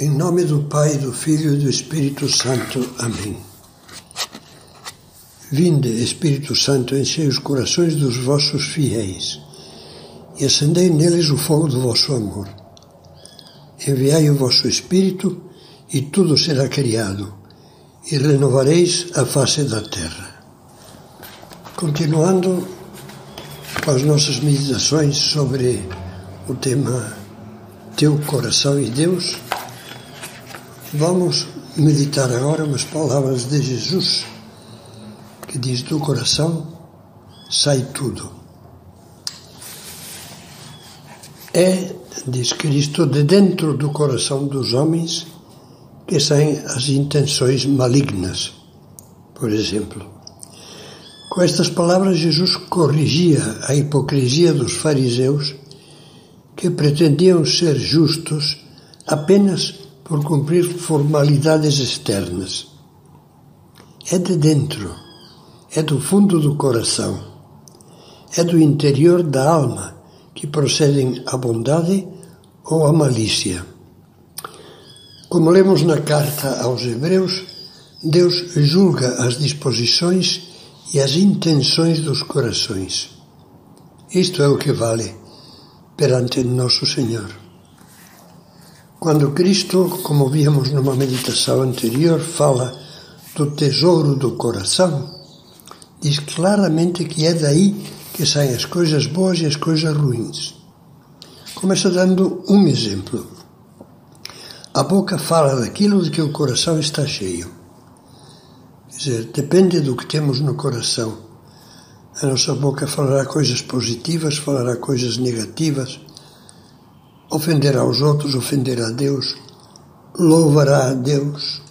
Em nome do Pai, do Filho e do Espírito Santo. Amém. Vinde, Espírito Santo, enchei os corações dos vossos fiéis e acendei neles o fogo do vosso amor. Enviai o vosso Espírito e tudo será criado e renovareis a face da terra. Continuando com as nossas meditações sobre o tema Teu Coração e Deus, vamos meditar agora umas palavras de Jesus, que diz: Do coração sai tudo. É, diz Cristo, de dentro do coração dos homens que saem as intenções malignas, por exemplo. Com estas palavras, Jesus corrigia a hipocrisia dos fariseus que pretendiam ser justos apenas por cumprir formalidades externas. É de dentro, é do fundo do coração, é do interior da alma que procedem a bondade ou a malícia. Como lemos na carta aos Hebreus, Deus julga as disposições e as intenções dos corações. Isto é o que vale perante nosso Senhor. Quando Cristo, como víamos numa meditação anterior, fala do tesouro do coração, diz claramente que é daí que saem as coisas boas e as coisas ruins. Começa dando um exemplo. A boca fala daquilo de que o coração está cheio. Quer dizer, depende do que temos no coração. A nossa boca falará coisas positivas, falará coisas negativas, ofenderá os outros, ofenderá a Deus, louvará a Deus,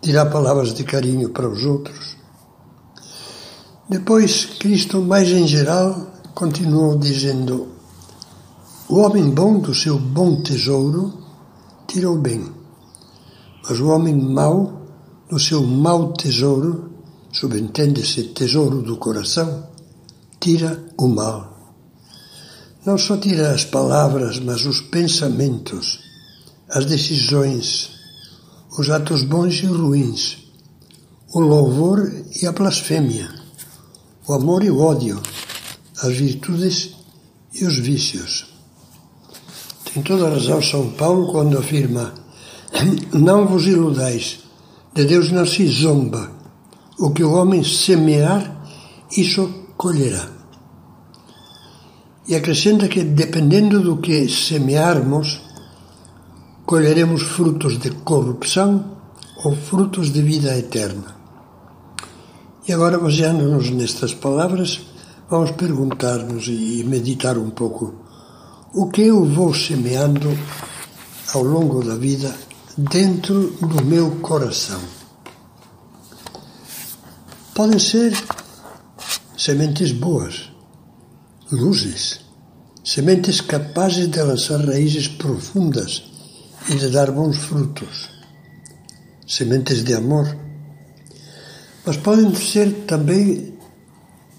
dirá palavras de carinho para os outros. Depois, Cristo, mais em geral, continuou dizendo: O homem bom do seu bom tesouro tira o bem. Mas o homem mau, no seu mau tesouro, subentende-se tesouro do coração, tira o mal. Não só tira as palavras, mas os pensamentos, as decisões, os atos bons e ruins, o louvor e a blasfêmia, o amor e o ódio, as virtudes e os vícios. Tem toda a razão São Paulo quando afirma: Não vos iludais, de Deus não se zomba. O que o homem semear, isso colherá. E acrescenta que, dependendo do que semearmos, colheremos frutos de corrupção ou frutos de vida eterna. E agora, baseando-nos nestas palavras, vamos perguntar-nos e meditar um pouco o que eu vou semeando ao longo da vida dentro do meu coração. Podem ser sementes boas, luzes, sementes capazes de lançar raízes profundas e de dar bons frutos, sementes de amor. Mas podem ser também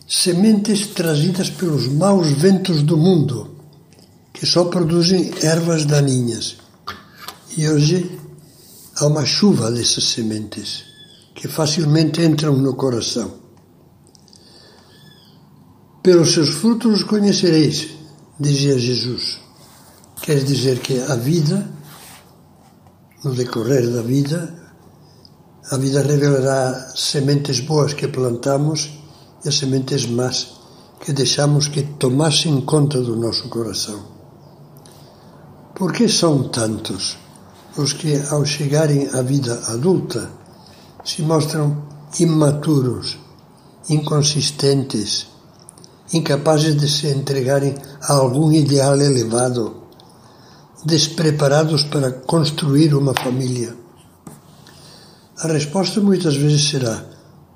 sementes trazidas pelos maus ventos do mundo que só produzem ervas daninhas. E hoje há uma chuva dessas sementes que facilmente entram no coração. Pelos seus frutos os conhecereis, dizia Jesus. Quer dizer que a vida, no decorrer da vida, a vida revelará sementes boas que plantamos e as sementes más que deixamos que tomassem conta do nosso coração. Por que são tantos os que, ao chegarem à vida adulta, se mostram imaturos, inconsistentes, incapazes de se entregarem a algum ideal elevado, despreparados para construir uma família? A resposta muitas vezes será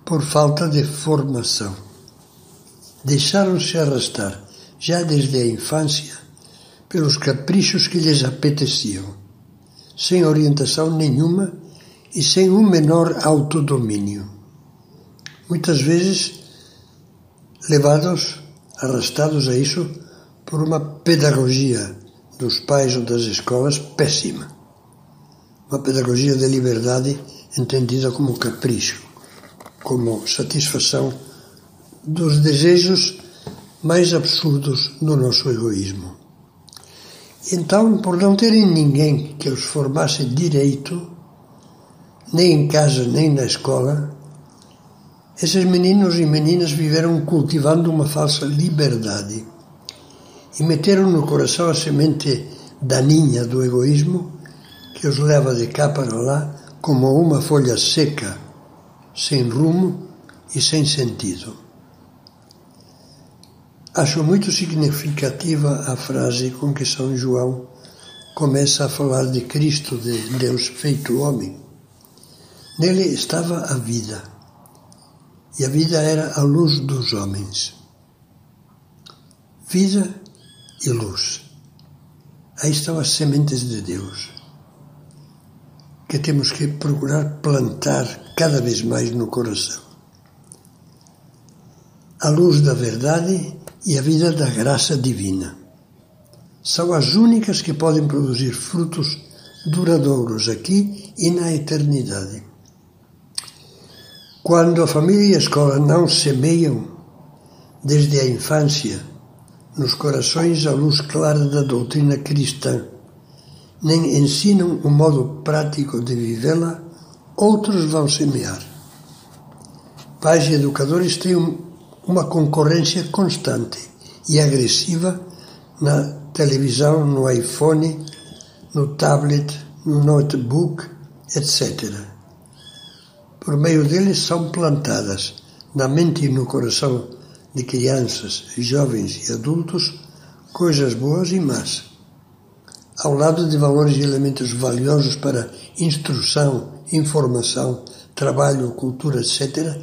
por falta de formação. Deixaram-se arrastar, já desde a infância, pelos caprichos que lhes apeteciam, sem orientação nenhuma e sem um menor autodomínio. Muitas vezes levados, arrastados a isso por uma pedagogia dos pais ou das escolas péssima. uma pedagogia da liberdade entendida como capricho, como satisfação dos desejos mais absurdos do nosso egoísmo. Então, por não terem ninguém que os formasse direito, nem em casa nem na escola, esses meninos e meninas viveram cultivando uma falsa liberdade e meteram no coração a semente daninha do egoísmo que os leva de cá para lá como uma folha seca, sem rumo e sem sentido. Acho muito significativa a frase com que São João começa a falar de Cristo, de Deus feito homem. Nele estava a vida, e a vida era a luz dos homens. Vida e luz. Aí estão as sementes de Deus, que temos que procurar plantar cada vez mais no coração. A luz da verdade e a vida da graça divina. São as únicas que podem produzir frutos duradouros aqui e na eternidade. Quando a família e a escola não semeiam, desde a infância, nos corações a luz clara da doutrina cristã, nem ensinam o modo prático de vivê-la, outros vão semear. Pais e educadores têm uma concorrência constante e agressiva na televisão, no iPhone, no tablet, no notebook, etc. Por meio deles são plantadas na mente e no coração de crianças, jovens e adultos coisas boas e más, ao lado de valores e elementos valiosos para instrução, informação, trabalho, cultura, etc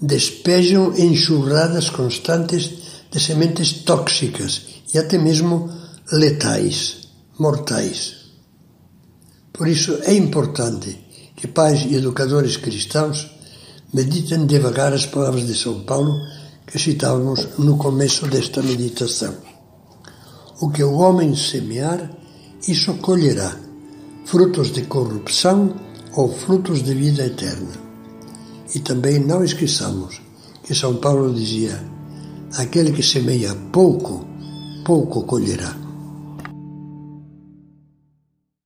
despejam enxurradas constantes de sementes tóxicas e até mesmo letais, mortais. Por isso é importante que pais e educadores cristãos meditem devagar as palavras de São Paulo que citávamos no começo desta meditação. O que o homem semear, isso colherá, frutos de corrupção ou frutos de vida eterna. E também não esqueçamos que São Paulo dizia: aquele que semeia pouco, pouco colherá.